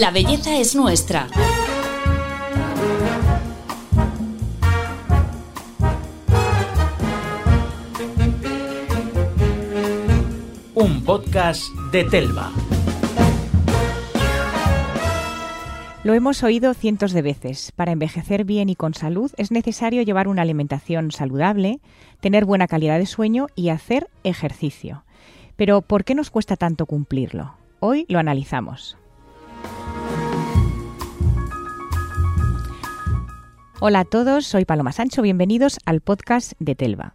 La belleza es nuestra. Un podcast de Telva. Lo hemos oído cientos de veces. Para envejecer bien y con salud es necesario llevar una alimentación saludable, tener buena calidad de sueño y hacer ejercicio. Pero ¿por qué nos cuesta tanto cumplirlo? Hoy lo analizamos. Hola a todos, soy Paloma Sancho, bienvenidos al podcast de Telva.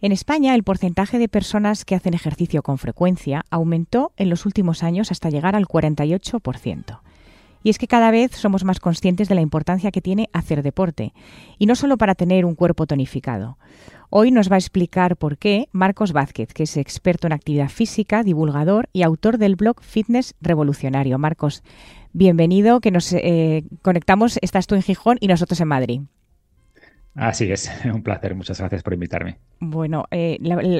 En España, el porcentaje de personas que hacen ejercicio con frecuencia aumentó en los últimos años hasta llegar al 48%. Y es que cada vez somos más conscientes de la importancia que tiene hacer deporte, y no solo para tener un cuerpo tonificado. Hoy nos va a explicar por qué Marcos Vázquez, que es experto en actividad física, divulgador y autor del blog Fitness Revolucionario. Marcos, bienvenido, que nos eh, conectamos, estás tú en Gijón y nosotros en Madrid. Así es, un placer, muchas gracias por invitarme. Bueno, eh,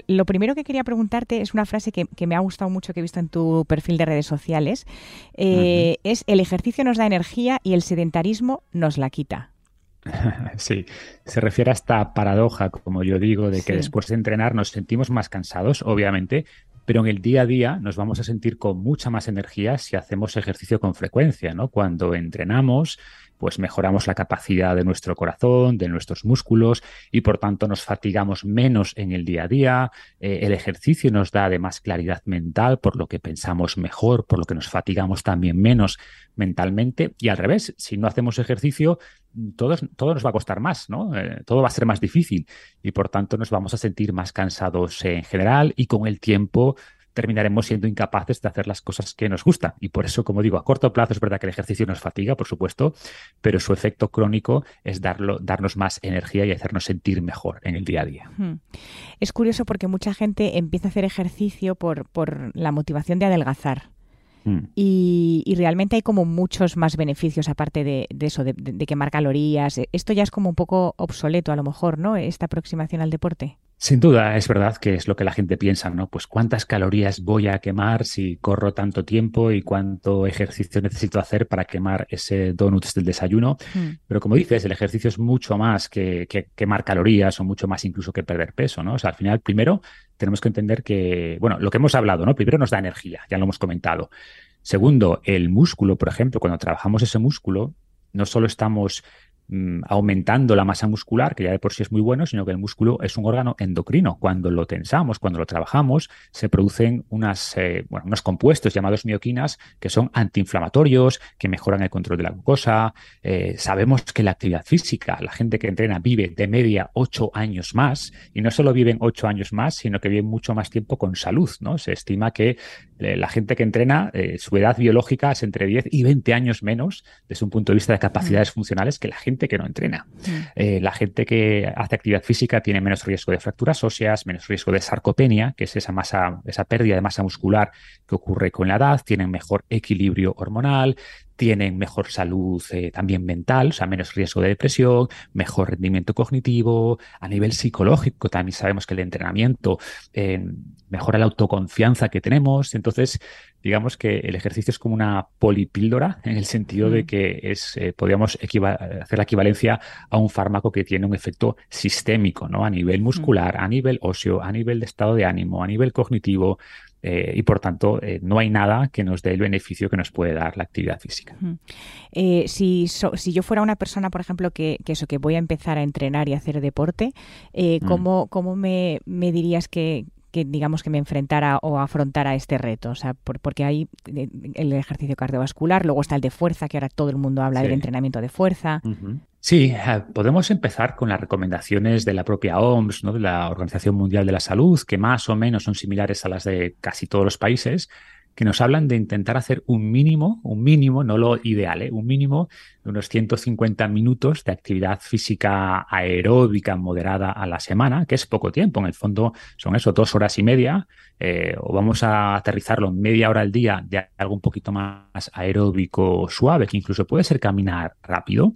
lo, primero que quería preguntarte es una frase que, me ha gustado mucho que he visto en tu perfil de redes sociales, eh, es el ejercicio nos da energía y el sedentarismo nos la quita. Sí, se refiere a esta paradoja, como yo digo, de que después de entrenar nos sentimos más cansados, obviamente, pero en el día a día nos vamos a sentir con mucha más energía si hacemos ejercicio con frecuencia, ¿no? Cuando entrenamos, pues mejoramos la capacidad de nuestro corazón, de nuestros músculos y por tanto nos fatigamos menos en el día a día. Eh, el ejercicio nos da además claridad mental, por lo que pensamos mejor, por lo que nos fatigamos también menos mentalmente. Y al revés, si no hacemos ejercicio, todo, todo nos va a costar más, ¿no? Eh, todo va a ser más difícil y por tanto nos vamos a sentir más cansados en general y con el tiempo terminaremos siendo incapaces de hacer las cosas que nos gustan. Y por eso, como digo, a corto plazo es verdad que el ejercicio nos fatiga, por supuesto, pero su efecto crónico es darlo, darnos más energía y hacernos sentir mejor en el día a día. Es curioso porque mucha gente empieza a hacer ejercicio por, por la motivación de adelgazar. Mm. Y, realmente hay como muchos más beneficios aparte de, eso, de, quemar calorías. Esto ya es como un poco obsoleto a lo mejor, ¿no? Esta aproximación al deporte. Sin duda, es verdad que es lo que la gente piensa, ¿no? Pues cuántas calorías voy a quemar si corro tanto tiempo y cuánto ejercicio necesito hacer para quemar ese donuts del desayuno. Mm. Pero como dices, el ejercicio es mucho más que, quemar calorías o mucho más incluso que perder peso, ¿no? O sea, al final, primero tenemos que entender que, bueno, lo que hemos hablado, ¿no? Primero nos da energía, ya lo hemos comentado. Segundo, el músculo, por ejemplo, cuando trabajamos ese músculo, no solo estamos Mm, aumentando la masa muscular, que ya de por sí es muy bueno, sino que el músculo es un órgano endocrino. Cuando lo tensamos, cuando lo trabajamos, se producen unas, eh, unos compuestos llamados mioquinas que son antiinflamatorios, que mejoran el control de la glucosa. Eh, sabemos que la actividad física, la gente que entrena vive de media ocho años más, y no solo viven ocho años más, sino que viven mucho más tiempo con salud. ¿no? Se estima que eh, la gente que entrena, su edad biológica es entre 10 y 20 años menos desde un punto de vista de capacidades mm. funcionales que la gente que no entrena. Mm. Eh, la gente que hace actividad física tiene menos riesgo de fracturas óseas, menos riesgo de sarcopenia, que es esa masa, esa pérdida de masa muscular que ocurre con la edad, tienen mejor equilibrio hormonal, tienen mejor salud eh, también mental, o sea, menos riesgo de depresión, mejor rendimiento cognitivo, a nivel psicológico también sabemos que el entrenamiento eh, mejora la autoconfianza que tenemos, entonces digamos que el ejercicio es como una polipíldora en el sentido de mm. que es, eh, podríamos hacer la equivalencia a un fármaco que tiene un efecto sistémico, ¿no? A nivel muscular, mm. a nivel óseo, a nivel de estado de ánimo, a nivel cognitivo, eh, y por tanto eh, no hay nada que nos dé el beneficio que nos puede dar la actividad física. Eh, si, si yo fuera una persona, por ejemplo, que, que, eso, que voy a empezar a entrenar y hacer deporte, mm. ¿cómo, ¿cómo, me, me dirías que, que digamos que me enfrentara o afrontara este reto, o sea, porque hay el ejercicio cardiovascular, luego está el de fuerza, que ahora todo el mundo habla del entrenamiento de fuerza. Sí, eh, podemos empezar con las recomendaciones de la propia OMS, ¿no? de la Organización Mundial de la Salud, que más o menos son similares a las de casi todos los países, que nos hablan de intentar hacer un mínimo, un mínimo, no lo ideal, ¿eh? un mínimo de unos 150 minutos de actividad física aeróbica moderada a la semana, que es poco tiempo, en el fondo son eso, dos horas y media, eh, o vamos a aterrizarlo media hora al día de algo un poquito más aeróbico suave, que incluso puede ser caminar rápido.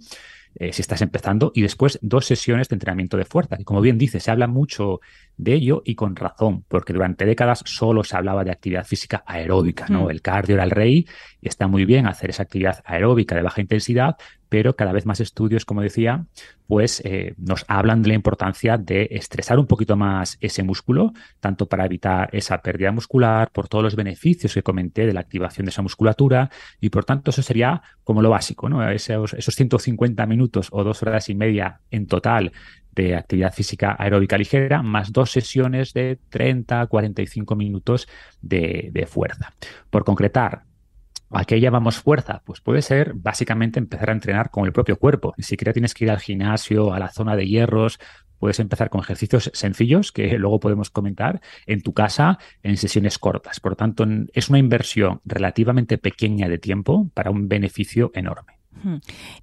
Eh, si estás empezando, y después dos sesiones de entrenamiento de fuerza. Y como bien dice, se habla mucho de ello y con razón, porque durante décadas solo se hablaba de actividad física aeróbica, ¿no? Mm. El cardio era el rey y está muy bien hacer esa actividad aeróbica de baja intensidad, pero cada vez más estudios, como decía, pues eh, nos hablan de la importancia de estresar un poquito más ese músculo, tanto para evitar esa pérdida muscular, por todos los beneficios que comenté de la activación de esa musculatura, y por tanto eso sería como lo básico, ¿no? Esos, esos 150 minutos o dos horas y media en total de actividad física aeróbica ligera, más dos sesiones de 30 45 minutos de, de fuerza. Por concretar, ¿A qué llamamos fuerza? Pues puede ser básicamente empezar a entrenar con el propio cuerpo. Ni siquiera tienes que ir al gimnasio, a la zona de hierros. Puedes empezar con ejercicios sencillos que luego podemos comentar en tu casa en sesiones cortas. Por lo tanto, es una inversión relativamente pequeña de tiempo para un beneficio enorme.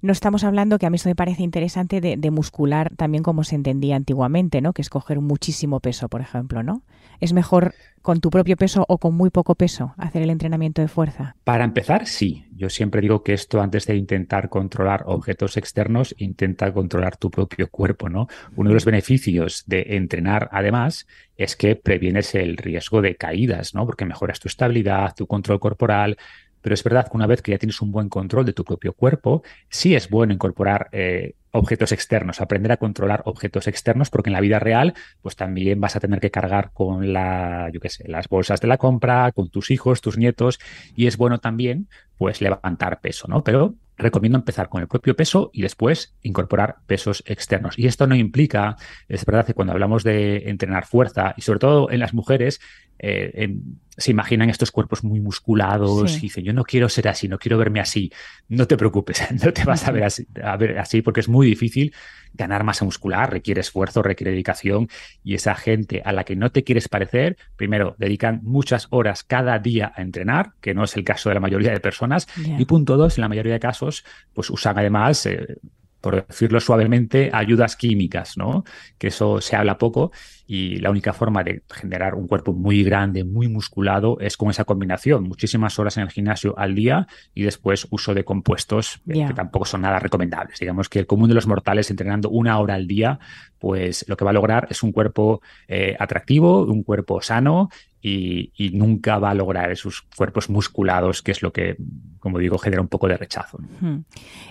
No estamos hablando, que a mí eso me parece interesante, de, muscular también como se entendía antiguamente, ¿no? Que es coger muchísimo peso, por ejemplo, ¿no? ¿Es mejor con tu propio peso o con muy poco peso hacer el entrenamiento de fuerza? Para empezar, sí. Yo siempre digo que esto antes de intentar controlar objetos externos, intenta controlar tu propio cuerpo, ¿no? Uno de los beneficios de entrenar, además, es que previenes el riesgo de caídas, ¿no? Porque mejoras tu estabilidad, tu control corporal, pero es verdad que una vez que ya tienes un buen control de tu propio cuerpo, sí es bueno incorporar eh, objetos externos, aprender a controlar objetos externos, porque en la vida real, pues también vas a tener que cargar con la, yo qué sé, las bolsas de la compra, con tus hijos, tus nietos, y es bueno también, pues, levantar peso, ¿no? Pero recomiendo empezar con el propio peso y después incorporar pesos externos. Y esto no implica, es verdad que cuando hablamos de entrenar fuerza, y sobre todo en las mujeres, eh, se imaginan estos cuerpos muy musculados y dicen, yo no quiero ser así, no quiero verme así. No te preocupes, no te vas a ver así, a ver así porque es muy difícil ganar masa muscular, requiere esfuerzo, requiere dedicación y esa gente a la que no te quieres parecer, primero, dedican muchas horas cada día a entrenar, que no es el caso de la mayoría de personas, y punto dos, en la mayoría de casos, pues usan además... Eh, por decirlo suavemente, ayudas químicas, ¿no? Que eso se habla poco y la única forma de generar un cuerpo muy grande, muy musculado, es con esa combinación, muchísimas horas en el gimnasio al día y después uso de compuestos eh, que tampoco son nada recomendables. Digamos que el común de los mortales entrenando una hora al día, pues lo que va a lograr es un cuerpo eh, atractivo, un cuerpo sano y, nunca va a lograr esos cuerpos musculados, que es lo que, como digo, genera un poco de rechazo.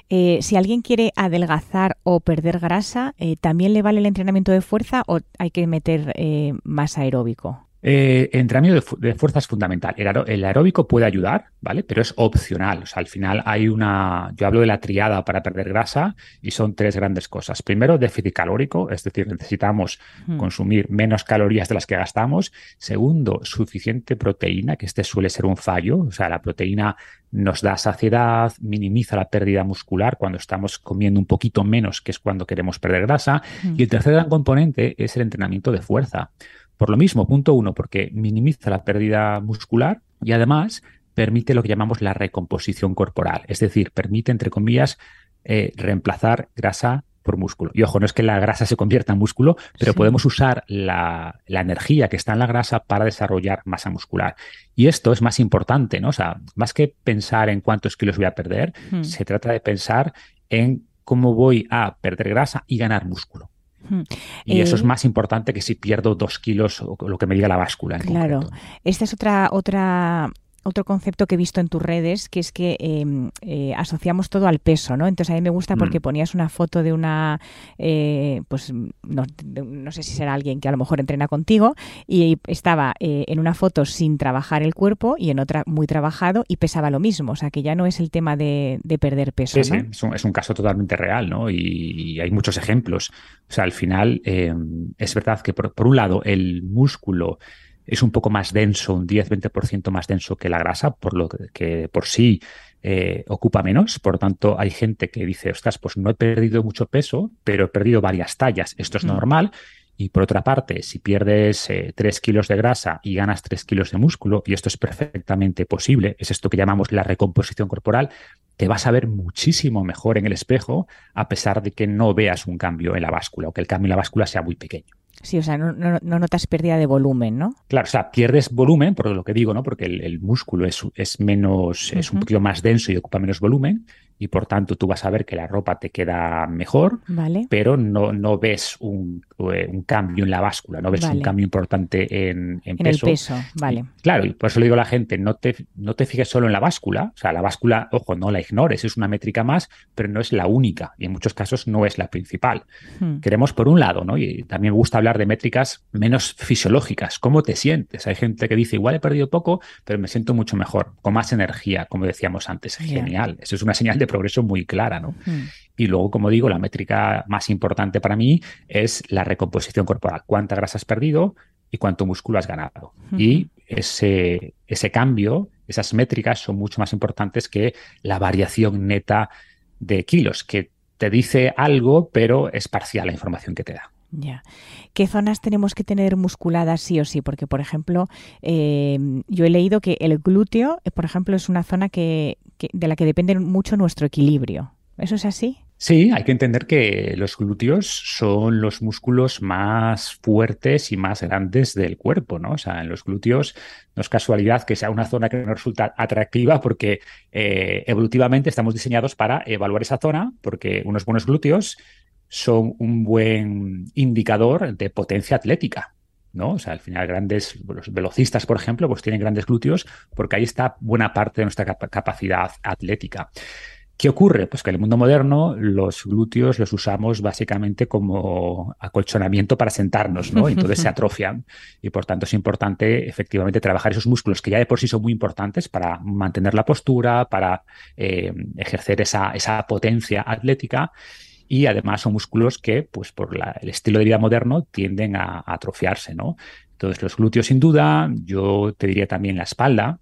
Eh, si alguien quiere adelgazar o perder grasa, ¿también le vale el entrenamiento de fuerza o hay que meter eh, más aeróbico? Eh, entrenamiento de, fuerza es fundamental. El, aeróbico puede ayudar, ¿vale? Pero es opcional. O sea, al final hay una. Yo hablo de la triada para perder grasa y son tres grandes cosas. Primero, déficit calórico, es decir, necesitamos consumir menos calorías de las que gastamos. Segundo, suficiente proteína, que este suele ser un fallo. O sea, la proteína nos da saciedad, minimiza la pérdida muscular cuando estamos comiendo un poquito menos, que es cuando queremos perder grasa. Y el tercer gran componente es el entrenamiento de fuerza. Por lo mismo, punto uno, porque minimiza la pérdida muscular y además permite lo que llamamos la recomposición corporal, es decir, permite, entre comillas, eh, reemplazar grasa por músculo. Y ojo, no es que la grasa se convierta en músculo, pero podemos usar la, energía que está en la grasa para desarrollar masa muscular. Y esto es más importante, ¿no? O sea, más que pensar en cuántos kilos voy a perder, hmm. se trata de pensar en cómo voy a perder grasa y ganar músculo. Y eso es eh, más importante que si pierdo dos kilos o lo que me diga la báscula. claro, esta es otra, otra otro concepto que he visto en tus redes, que es que em, eh, asociamos todo al peso, ¿no? Entonces a mí me gusta porque mm. ponías una foto de una, eh, pues no, sé si será alguien que a lo mejor entrena contigo, y estaba eh, en una foto sin trabajar el cuerpo y en otra muy trabajado y pesaba lo mismo, o sea que ya no es el tema de, perder peso. Sí, sí, es un, caso totalmente real, ¿no? Y, hay muchos ejemplos. O sea, al final em, es verdad que por, por un lado el músculo es un poco más denso, un 10-20% más denso que la grasa, por lo que, por sí eh, ocupa menos. Por lo tanto, hay gente que dice, ostras, pues no he perdido mucho peso, pero he perdido varias tallas. Esto es mm. normal. Y por otra parte, si pierdes 3 eh, kilos de grasa y ganas 3 kilos de músculo, y esto es perfectamente posible, es esto que llamamos la recomposición corporal, te vas a ver muchísimo mejor en el espejo a pesar de que no veas un cambio en la báscula o que el cambio en la báscula sea muy pequeño. Sí, o sea, no, notas pérdida de volumen, ¿no? Claro, o sea, pierdes volumen, por lo que digo, ¿no? Porque el, músculo es, es menos, es un poquito más denso y ocupa menos volumen. Y por tanto tú vas a ver que la ropa te queda mejor, vale. pero no, no ves un, eh, un, cambio en la báscula, no ves un cambio importante en, en, peso. el peso, vale. claro, y por eso le digo a la gente, no te, no te fijes solo en la báscula, o sea, la báscula, ojo, no la ignores, es una métrica más, pero no es la única y en muchos casos no es la principal. Hmm. Queremos, por un lado, ¿no? y también me gusta hablar de métricas menos fisiológicas, cómo te sientes. Hay gente que dice, igual he perdido poco, pero me siento mucho mejor, con más energía, como decíamos antes. Genial, eso es una señal de progreso muy clara, ¿no? Y luego, como digo, la métrica más importante para mí es la recomposición corporal. ¿Cuánta grasa has perdido y cuánto músculo has ganado? Y ese, ese cambio, esas métricas son mucho más importantes que la variación neta de kilos, que te dice algo, pero es parcial la información que te da. Ya. ¿Qué zonas tenemos que tener musculadas sí o sí? Porque, por ejemplo, eh, yo he leído que el glúteo, eh, por ejemplo, es una zona que, de la que depende mucho nuestro equilibrio. ¿Eso es así? Sí, hay que entender que los glúteos son los músculos más fuertes y más grandes del cuerpo, ¿no? O sea, en los glúteos no es casualidad que sea una zona que nos resulta atractiva porque eh, evolutivamente estamos diseñados para evaluar esa zona, porque unos buenos glúteos son un buen indicador de potencia atlética. ¿No? O sea, al final grandes, los velocistas, por ejemplo, pues tienen grandes glúteos porque ahí está buena parte de nuestra capacidad atlética. ¿Qué ocurre? Pues que en el mundo moderno los glúteos los usamos básicamente como acolchonamiento para sentarnos, ¿no? Entonces se atrofian y por tanto es importante efectivamente trabajar esos músculos que ya de por sí son muy importantes para mantener la postura, para eh, ejercer esa, esa potencia atlética y además son músculos que, pues por el estilo de vida moderno, tienden a, atrofiarse, ¿no? Entonces, los glúteos sin duda, yo te diría también la espalda,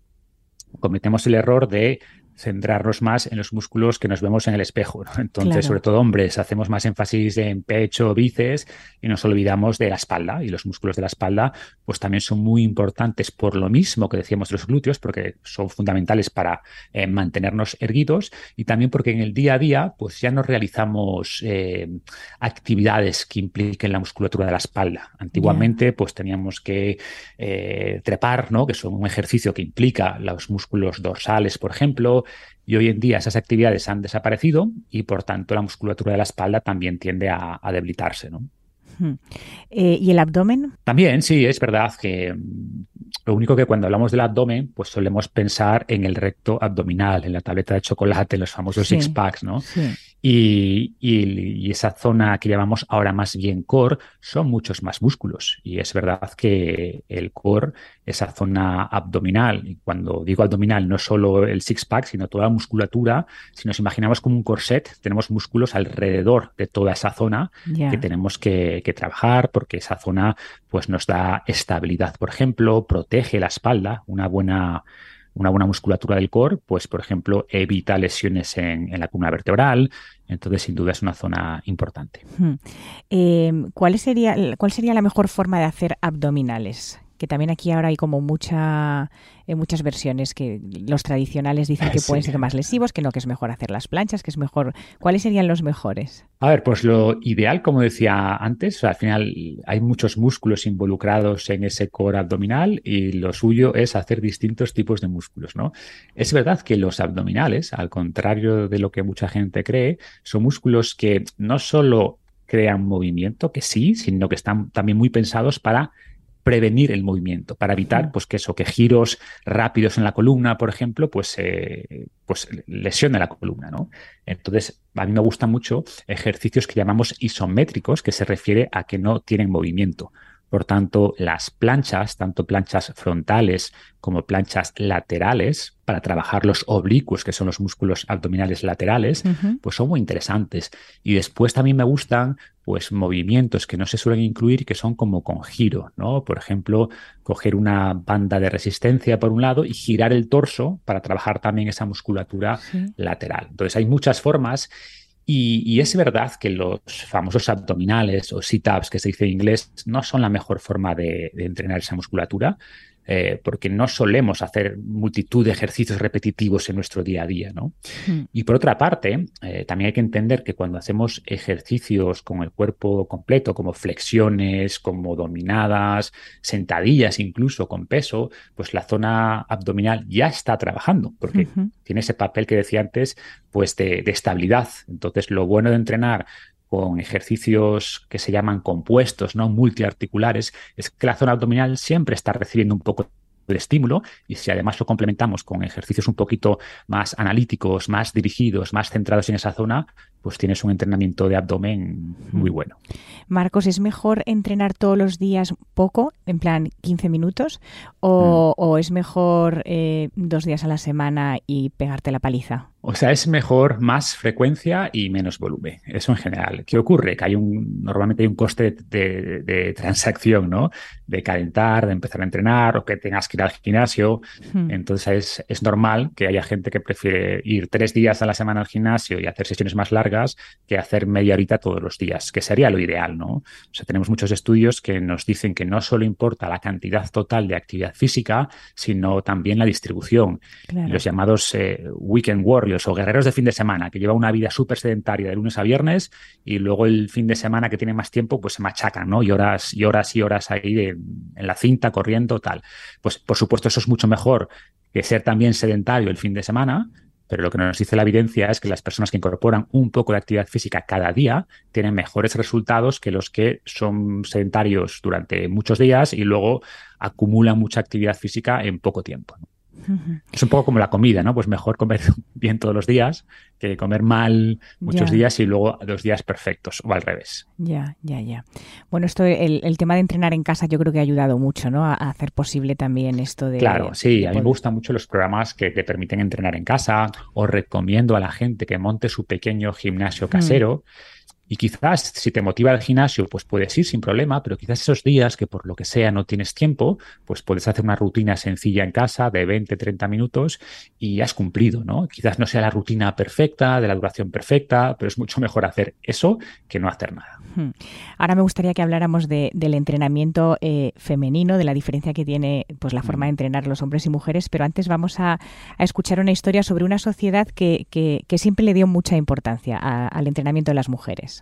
cometemos el error de centrarnos más en los músculos que nos vemos en el espejo. Entonces, sobre todo hombres, hacemos más énfasis en pecho, bíceps y nos olvidamos de la espalda. Y los músculos de la espalda, pues también son muy importantes por lo mismo que decíamos los glúteos, porque son fundamentales para eh, mantenernos erguidos y también porque en el día a día, pues ya no realizamos eh, actividades que impliquen la musculatura de la espalda. Antiguamente, pues teníamos que eh, trepar, ¿no? Que son un ejercicio que implica los músculos dorsales, por ejemplo, y hoy en día esas actividades han desaparecido y por tanto la musculatura de la espalda también tiende a, debilitarse. ¿no? Eh, ¿Y el abdomen? También, sí, es verdad que mm, lo único que cuando hablamos del abdomen, pues solemos pensar en el recto abdominal, en la tableta de chocolate, los famosos six packs, ¿no? Sí. Y, esa zona que llamamos ahora más bien core son muchos más músculos. Y es verdad que el core, esa zona abdominal, y cuando digo abdominal no solo el six-pack, sino toda la musculatura, si nos imaginamos como un corset, tenemos músculos alrededor de toda esa zona que tenemos que, que, trabajar porque esa zona pues, nos da estabilidad, por ejemplo, protege la espalda, una buena una buena musculatura del core, pues por ejemplo evita lesiones en, la columna vertebral, entonces sin duda es una zona importante. Em, ¿cuál, sería, ¿Cuál sería la mejor forma de hacer abdominales? Que también aquí ahora hay como mucha muchas versiones que los tradicionales dicen que pueden ser más lesivos, que no, que es mejor hacer las planchas, que es mejor. ¿Cuáles serían los mejores? A ver, pues lo ideal, como decía antes, al final hay muchos músculos involucrados en ese core abdominal y lo suyo es hacer distintos tipos de músculos, ¿no? Es verdad que los abdominales, al contrario de lo que mucha gente cree, son músculos que no solo crean movimiento, que sí, sino que están también muy pensados para prevenir el movimiento, para evitar pues, que eso, que giros rápidos en la columna, por ejemplo, pues, eh, pues lesione la columna. ¿no? Entonces, a mí me gustan mucho ejercicios que llamamos isométricos, que se refiere a que no tienen movimiento. Por tanto, las planchas, tanto planchas frontales como planchas laterales, para trabajar los oblicuos, que son los músculos abdominales laterales, pues son muy interesantes. Y después también me gustan pues movimientos que no se suelen incluir que son como con giro, ¿no? Por ejemplo, coger una banda de resistencia por un lado y girar el torso para trabajar también esa musculatura lateral. Entonces hay muchas formas y, es verdad que los famosos abdominales o sit-ups que se dice en inglés no son la mejor forma de, entrenar esa musculatura. Eh, porque no solemos hacer multitud de ejercicios repetitivos en nuestro día a día. ¿no? Hmm. Y por otra parte, eh, también hay que entender que cuando hacemos ejercicios con el cuerpo completo, como flexiones, como dominadas, sentadillas incluso con peso, pues la zona abdominal ya está trabajando, porque tiene ese papel que decía antes, pues de, de estabilidad. Entonces, lo bueno de entrenar con ejercicios que se llaman compuestos, ¿no? multiarticulares, es que la zona abdominal siempre está recibiendo un poco de estímulo y si además lo complementamos con ejercicios un poquito más analíticos, más dirigidos, más centrados en esa zona, pues tienes un entrenamiento de abdomen muy bueno. Marcos, ¿es mejor entrenar todos los días poco, en plan 15 minutos, o, mm. es mejor eh, dos días a la semana y pegarte la paliza? O sea, es mejor más frecuencia y menos volumen. Eso en general. ¿Qué ocurre? Que hay un, normalmente hay un coste de, transacción, ¿no? De calentar, de empezar a entrenar o que tengas que ir al gimnasio. Hmm. Entonces es, normal que haya gente que prefiere ir tres días a la semana al gimnasio y hacer sesiones más largas que hacer media horita todos los días, que sería lo ideal, ¿no? O sea, tenemos muchos estudios que nos dicen que no solo importa la cantidad total de actividad física, sino también la distribución. Los llamados eh, weekend warriors o guerreros de fin de semana, que lleva una vida súper sedentaria de lunes a viernes y luego el fin de semana que tiene más tiempo, pues se machacan, ¿no? Y horas y horas y horas ahí en la cinta, corriendo, tal. Pues por supuesto eso es mucho mejor que ser también sedentario el fin de semana, pero lo que nos dice la evidencia es que las personas que incorporan un poco de actividad física cada día tienen mejores resultados que los que son sedentarios durante muchos días y luego acumulan mucha actividad física en poco tiempo. Es un poco como la comida, ¿no? Pues mejor comer bien todos los días que comer mal muchos días y luego dos días perfectos o al revés. Ya, ya, ya. Bueno, esto, el, tema de entrenar en casa yo creo que ha ayudado mucho, ¿no? A, hacer posible también esto de... Claro, sí, a mí me gustan mucho los programas que te permiten entrenar en casa. o recomiendo a la gente que monte su pequeño gimnasio casero. Y quizás si te motiva el gimnasio, pues puedes ir sin problema, pero quizás esos días que por lo que sea no tienes tiempo, pues puedes hacer una rutina sencilla en casa de 20, 30 minutos y has cumplido, ¿no? Quizás no sea la rutina perfecta, de la duración perfecta, pero es mucho mejor hacer eso que no hacer nada. Hmm. Ahora me gustaría que habláramos del entrenamiento eh, femenino, de la diferencia que tiene pues la forma de entrenar los hombres y mujeres, pero antes vamos a, escuchar una historia sobre una sociedad que, siempre le dio mucha importancia al entrenamiento de las mujeres.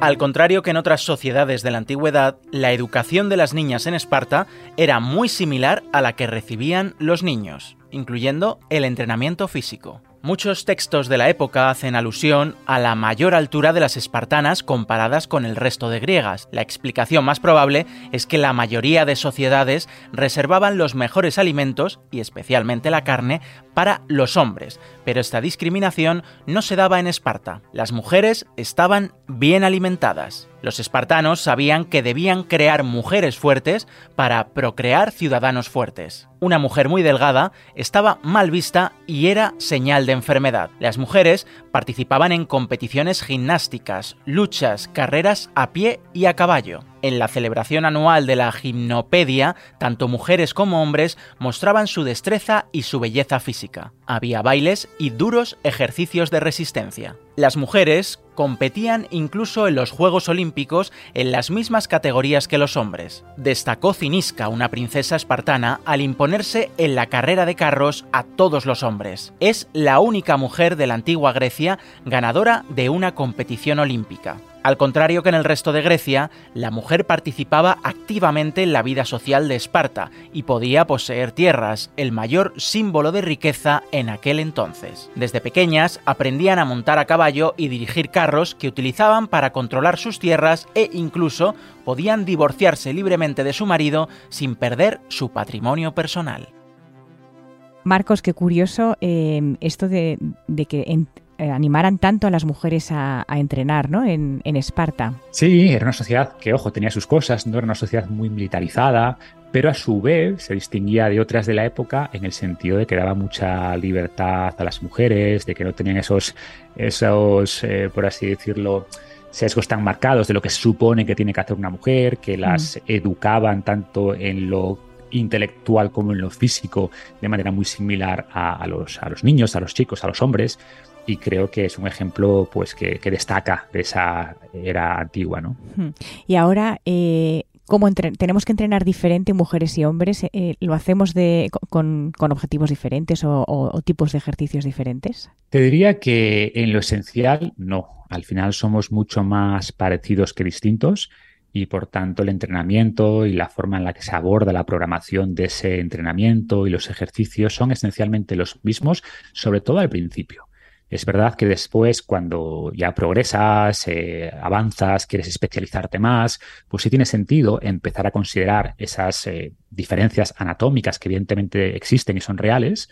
Al contrario que en otras sociedades de la antigüedad, la educación de las niñas en Esparta era muy similar a la que recibían los niños, incluyendo el entrenamiento físico. Muchos textos de la época hacen alusión a la mayor altura de las espartanas comparadas con el resto de griegas. La explicación más probable es que la mayoría de sociedades reservaban los mejores alimentos, y especialmente la carne, para los hombres, pero esta discriminación no se daba en Esparta. Las mujeres estaban bien alimentadas. Los espartanos sabían que debían crear mujeres fuertes para procrear ciudadanos fuertes. Una mujer muy delgada estaba mal vista y era señal de enfermedad. Las mujeres participaban en competiciones gimnásticas, luchas, carreras a pie y a caballo. En la celebración anual de la gimnopedia, tanto mujeres como hombres mostraban su destreza y su belleza física. Había bailes y duros ejercicios de resistencia. Las mujeres competían incluso en los Juegos Olímpicos en las mismas categorías que los hombres. Destacó Cinisca, una princesa espartana, al imponerse en la carrera de carros a todos los hombres. Es la única mujer de la antigua Grecia ganadora de una competición olímpica. Al contrario que en el resto de Grecia, la mujer participaba activamente en la vida social de Esparta y podía poseer tierras, el mayor símbolo de riqueza en aquel entonces. Desde pequeñas aprendían a montar a caballo y dirigir carros que utilizaban para controlar sus tierras e incluso podían divorciarse libremente de su marido sin perder su patrimonio personal. Marcos, qué curioso eh, esto de, que eh, animaran tanto a las mujeres a, entrenar ¿no? En, Esparta. Sí, era una sociedad que, ojo, tenía sus cosas, no era una sociedad muy militarizada, pero a su vez se distinguía de otras de la época en el sentido de que daba mucha libertad a las mujeres, de que no tenían esos, esos eh, por así decirlo, sesgos tan marcados de lo que se supone que tiene que hacer una mujer, que las mm. educaban tanto en lo intelectual como en lo físico de manera muy similar a, los, a los niños, a los chicos, a los hombres. Y creo que es un ejemplo pues que, destaca de esa era antigua. ¿no? Y ahora, eh, ¿cómo tenemos que entrenar diferente mujeres y hombres? Eh, eh, ¿Lo hacemos de, con, objetivos diferentes o, tipos de ejercicios diferentes? Te diría que en lo esencial no. Al final somos mucho más parecidos que distintos y por tanto el entrenamiento y la forma en la que se aborda la programación de ese entrenamiento y los ejercicios son esencialmente los mismos, sobre todo al principio. Es verdad que después, cuando ya progresas, eh, avanzas, quieres especializarte más, pues sí tiene sentido empezar a considerar esas eh, diferencias anatómicas que evidentemente existen y son reales,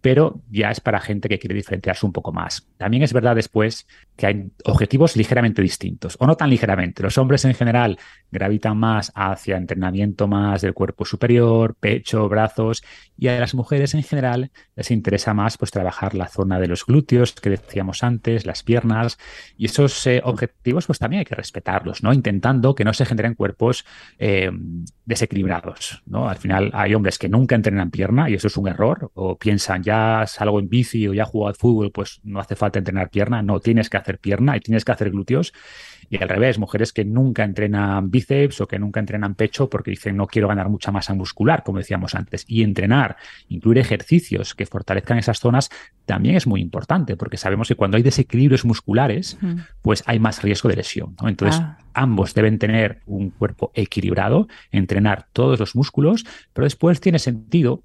pero ya es para gente que quiere diferenciarse un poco más. También es verdad después que hay objetivos ligeramente distintos, o no tan ligeramente. Los hombres en general gravitan más hacia entrenamiento más del cuerpo superior, pecho, brazos, y a las mujeres en general les interesa más pues trabajar la zona de los glúteos que decíamos antes, las piernas, y esos eh, objetivos pues también hay que respetarlos, ¿no? Intentando que no se generen cuerpos eh, desequilibrados, ¿no? Al final hay hombres que nunca entrenan pierna y eso es un error, o piensan ya salgo en bici o ya juego al fútbol, pues no hace falta entrenar pierna, no, tienes que hacer pierna y tienes que hacer glúteos. Y al revés, mujeres que nunca entrenan bíceps o que nunca entrenan pecho porque dicen no quiero ganar mucha masa muscular, como decíamos antes. Y entrenar, incluir ejercicios que fortalezcan esas zonas, también es muy importante porque sabemos que cuando hay desequilibrios musculares, pues hay más riesgo de lesión. Entonces, ah. ambos deben tener un cuerpo equilibrado, entrenar todos los músculos, pero después tiene sentido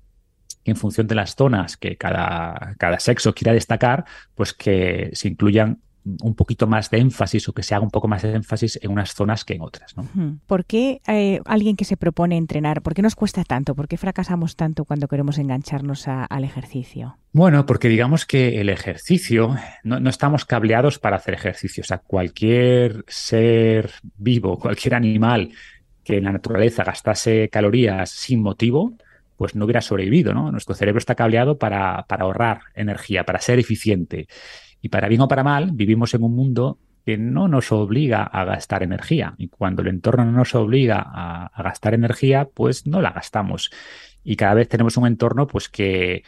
en función de las zonas que cada, cada sexo quiera destacar, pues que se incluyan un poquito más de énfasis o que se haga un poco más de énfasis en unas zonas que en otras. ¿no? ¿Por qué eh, alguien que se propone entrenar, por qué nos cuesta tanto? ¿Por qué fracasamos tanto cuando queremos engancharnos al ejercicio? Bueno, porque digamos que el ejercicio, no, no, estamos cableados para hacer ejercicio. O sea, cualquier ser vivo, cualquier animal que en la naturaleza gastase calorías sin motivo, pues no hubiera sobrevivido, ¿no? Nuestro cerebro está cableado para, para ahorrar energía, para ser eficiente. Y para bien o para mal, vivimos en un mundo que no nos obliga a gastar energía. Y cuando el entorno no nos obliga a, gastar energía, pues no la gastamos. Y cada vez tenemos un entorno pues que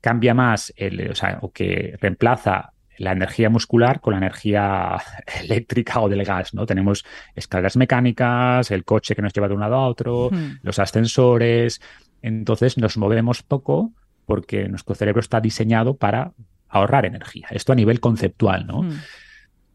cambia más, el, o, sea, o que reemplaza la energía muscular con la energía eléctrica o del gas, ¿no? Tenemos escaleras mecánicas, el coche que nos lleva de un lado a otro, los ascensores, entonces nos movemos poco porque nuestro cerebro está diseñado para ahorrar energía. Esto a nivel conceptual, ¿no? Mm.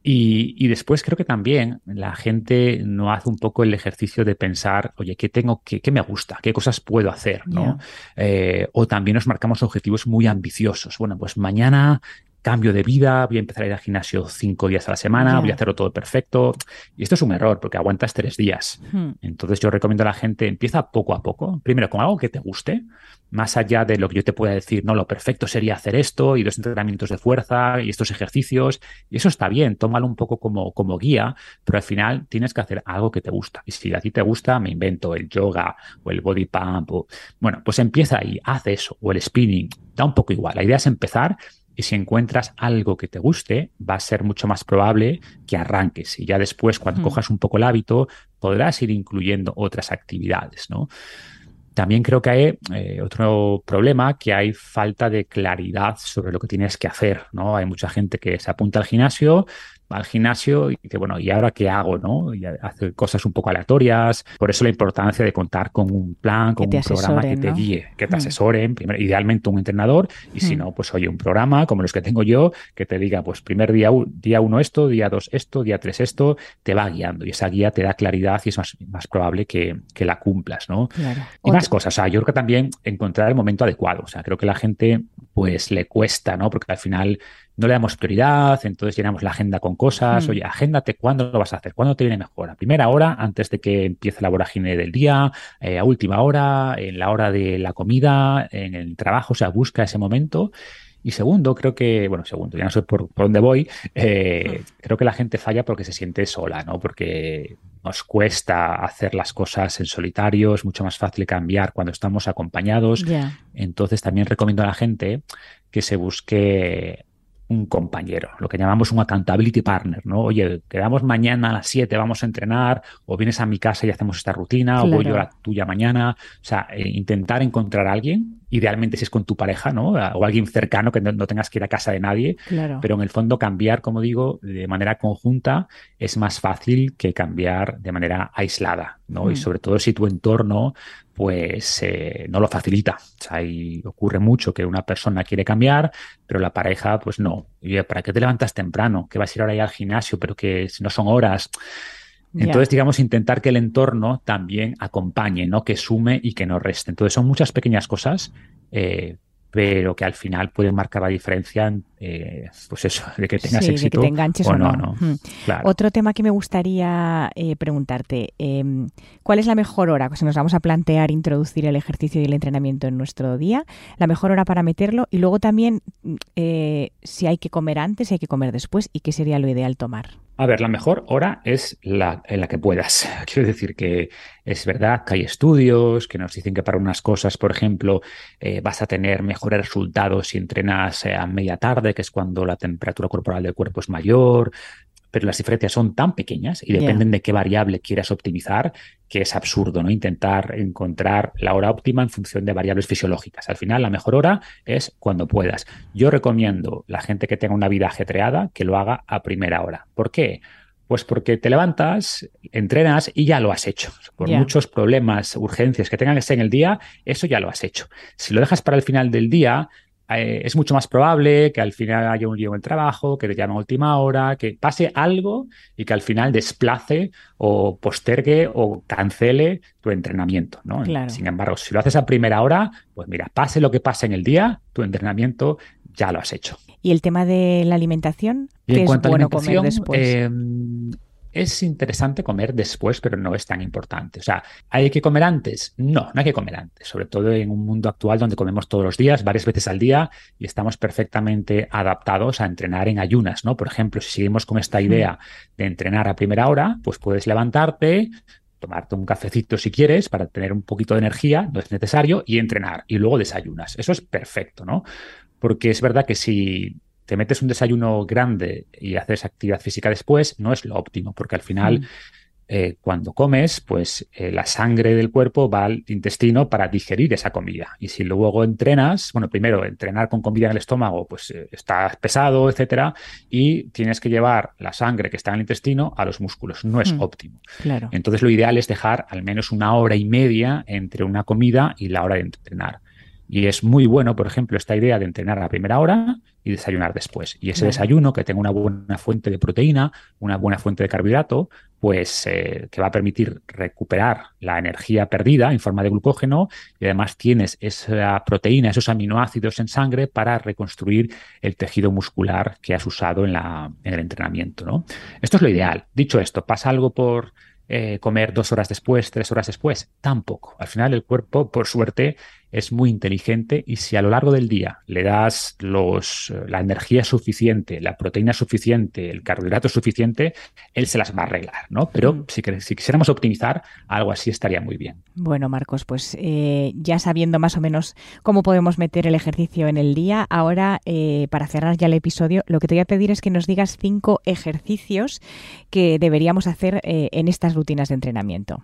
Y, después creo que también la gente no hace un poco el ejercicio de pensar, oye, ¿qué tengo, qué, qué me gusta? ¿Qué cosas puedo hacer? ¿no? Eh, o también nos marcamos objetivos muy ambiciosos. Bueno, pues mañana cambio de vida, voy a empezar a ir al gimnasio cinco días a la semana, voy a hacerlo todo perfecto. Y esto es un error porque aguantas tres días. Hmm. Entonces yo recomiendo a la gente, empieza poco a poco, primero con algo que te guste, más allá de lo que yo te pueda decir, no, lo perfecto sería hacer esto y dos entrenamientos de fuerza y estos ejercicios. Y eso está bien, tómalo un poco como, como guía, pero al final tienes que hacer algo que te gusta. Y si a ti te gusta, me invento el yoga o el body pump. O... Bueno, pues empieza ahí, haz eso, o el spinning, da un poco igual. La idea es empezar y si encuentras algo que te guste, va a ser mucho más probable que arranques. Y ya después, cuando cojas un poco el hábito, podrás ir incluyendo otras actividades, ¿no? También creo que hay eh, otro problema, que hay falta de claridad sobre lo que tienes que hacer, ¿no? Hay mucha gente que se apunta al gimnasio, al gimnasio y dice, bueno, ¿y ahora qué hago? ¿no? Y hace cosas un poco aleatorias. Por eso la importancia de contar con un plan, con un programa que te guíe, que te mm. asesoren, idealmente un entrenador, y si mm. no, pues oye, un programa como los que tengo yo, que te diga, pues primer día, día uno esto, día dos esto, día tres esto, te va guiando y esa guía te da claridad y es más, más probable que, que la cumplas, ¿no? Y más cosas. O sea, yo creo que también encontrar el momento adecuado. O sea, creo que la gente pues le cuesta, ¿no? Porque al final no le damos prioridad, entonces llenamos la agenda con cosas. Hmm. Oye, agéndate cuándo lo vas a hacer, cuándo te viene mejor. A primera hora, antes de que empiece la vorágine del día, eh, a última hora, en la hora de la comida, en el trabajo, o sea, busca ese momento. Y segundo, creo que, bueno, segundo, ya no sé por, dónde voy, eh, hmm. creo que la gente falla porque se siente sola, ¿no? Porque nos cuesta hacer las cosas en solitario, es mucho más fácil cambiar cuando estamos acompañados. Entonces también recomiendo a la gente que se busque un compañero, lo que llamamos un accountability partner, ¿no? Oye, quedamos mañana a las 7, vamos a entrenar, o vienes a mi casa y hacemos esta rutina, o voy yo a la tuya mañana. O sea, eh, intentar encontrar a alguien idealmente si es con tu pareja, ¿no? O alguien cercano que no, tengas que ir a casa de nadie. Pero en el fondo cambiar, como digo, de manera conjunta es más fácil que cambiar de manera aislada, ¿no? Y mm. sobre todo si tu entorno pues eh, no lo facilita. O sea, ahí ocurre mucho que una persona quiere cambiar, pero la pareja, pues no. Oye, ¿para qué te levantas temprano? Que vas a ir ahora ya al gimnasio, pero que si no son horas. Entonces, digamos, intentar que el entorno también acompañe, ¿no? Que sume y que no reste. Entonces, son muchas pequeñas cosas, eh, pero que al final pueden marcar la diferencia, eh, pues eso, de que tengas éxito de que te enganches o, no. Hmm. Otro tema que me gustaría eh, preguntarte, em, ¿cuál es la mejor hora? Si nos vamos a plantear introducir el ejercicio y el entrenamiento en nuestro día, la mejor hora para meterlo y luego también si hay que comer antes, si hay que comer después y qué sería lo ideal tomar. A ver, la mejor hora es la en la que puedas. Quiero decir que es verdad que hay estudios que nos dicen que para unas cosas, por ejemplo, eh, vas a tener mejores resultados si entrenas eh, a media tarde, que es cuando la temperatura corporal del cuerpo es mayor, pero las diferencias son tan pequeñas y dependen de qué variable quieras optimizar que es absurdo, ¿no? Intentar encontrar la hora óptima en función de variables fisiológicas. Al final, la mejor hora es cuando puedas. Yo recomiendo a la gente que tenga una vida ajetreada que lo haga a primera hora. ¿Por qué? Pues porque te levantas, entrenas y ya lo has hecho. Por muchos problemas, urgencias que tengan que ser en el día, eso ya lo has hecho. Si lo dejas para el final del día, eh, es mucho más probable que al final haya un lío en el trabajo, que te llamen a última hora, que pase algo y que al final desplace o postergue o cancele tu entrenamiento. ¿no? Sin embargo, si lo haces a primera hora, pues mira, pase lo que pase en el día, tu entrenamiento ya lo has hecho. ¿Y el tema de la alimentación? ¿Qué es bueno comer después? Em, es interesante comer después, pero no es tan importante. O sea, ¿hay que comer antes? No, no hay que comer antes, sobre todo en un mundo actual donde comemos todos los días, varias veces al día, y estamos perfectamente adaptados a entrenar en ayunas, ¿no? Por ejemplo, si seguimos con esta idea de entrenar a primera hora, pues puedes levantarte, tomarte un cafecito si quieres para tener un poquito de energía, no es necesario, y entrenar, y luego desayunas. Eso es perfecto, ¿no? Porque es verdad que si te metes un desayuno grande y haces actividad física después, no es lo óptimo, porque al final, mm. eh, cuando comes, pues eh, la sangre del cuerpo va al intestino para digerir esa comida. Y si luego entrenas, bueno, primero, entrenar con comida en el estómago, pues eh, está pesado, etcétera, y tienes que llevar la sangre que está en el intestino a los músculos. No es mm, óptimo. Claro. Entonces, lo ideal es dejar al menos una hora y media entre una comida y la hora de entrenar. Y es muy bueno, por ejemplo, esta idea de entrenar a la primera hora y desayunar después. Y ese desayuno que tenga una buena fuente de proteína, una buena fuente de carbohidrato, pues eh, que va a permitir recuperar la energía perdida en forma de glucógeno y además tienes esa proteína, esos aminoácidos en sangre para reconstruir el tejido muscular que has usado en, la, en el entrenamiento. ¿no? Esto es lo ideal. Dicho esto, pasa algo por eh, comer dos horas después, tres horas después. Tampoco. Al final el cuerpo, por suerte, es muy inteligente y si a lo largo del día le das los, la energía suficiente, la proteína suficiente, el carbohidrato suficiente, él se las va a arreglar, ¿no? Pero mm. si, si, quisiéramos optimizar, algo así estaría muy bien. Bueno, Marcos, pues eh, ya sabiendo más o menos cómo podemos meter el ejercicio en el día, ahora eh, para cerrar ya el episodio, lo que te voy a pedir es que nos digas cinco ejercicios que deberíamos hacer eh, en estas rutinas de entrenamiento.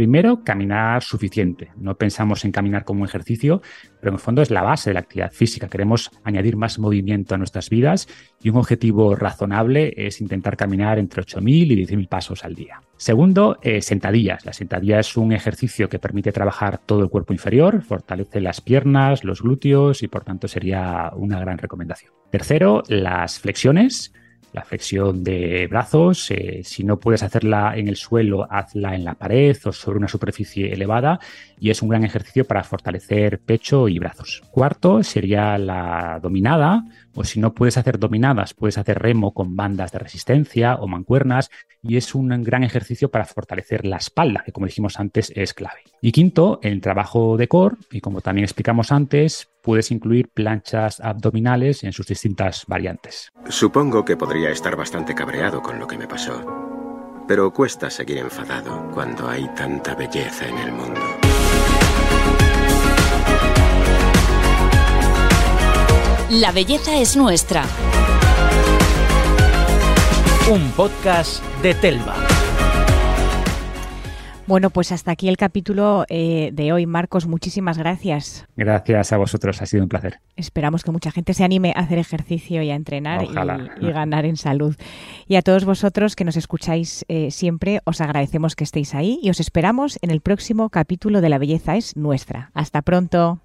Primero, caminar suficiente. No pensamos en caminar como ejercicio, pero en el fondo es la base de la actividad física. Queremos añadir más movimiento a nuestras vidas y un objetivo razonable es intentar caminar entre 8.000 y 10.000 pasos al día. Segundo, eh, sentadillas. La sentadilla es un ejercicio que permite trabajar todo el cuerpo inferior, fortalece las piernas, los glúteos y por tanto sería una gran recomendación. Tercero, las flexiones la flexión de brazos. Eh, si no puedes hacerla en el suelo, hazla en la pared o sobre una superficie elevada y es un gran ejercicio para fortalecer pecho y brazos. Cuarto sería la dominada, o si no puedes hacer dominadas, puedes hacer remo con bandas de resistencia o mancuernas y es un gran ejercicio para fortalecer la espalda, que como dijimos antes es clave. Y quinto, el trabajo de core, y como también explicamos antes, puedes incluir planchas abdominales en sus distintas variantes. Supongo que podría estar bastante cabreado con lo que me pasó, pero cuesta seguir enfadado cuando hay tanta belleza en el mundo. La belleza es nuestra. Un podcast de Telva. Bueno, pues hasta aquí el capítulo eh, de hoy. Marcos, muchísimas gracias. Gracias a vosotros, ha sido un placer. Esperamos que mucha gente se anime a hacer ejercicio y a entrenar y, ganar en salud. Y a todos vosotros que nos escucháis eh, siempre, os agradecemos que estéis ahí y os esperamos en el próximo capítulo de La Belleza es Nuestra. Hasta pronto.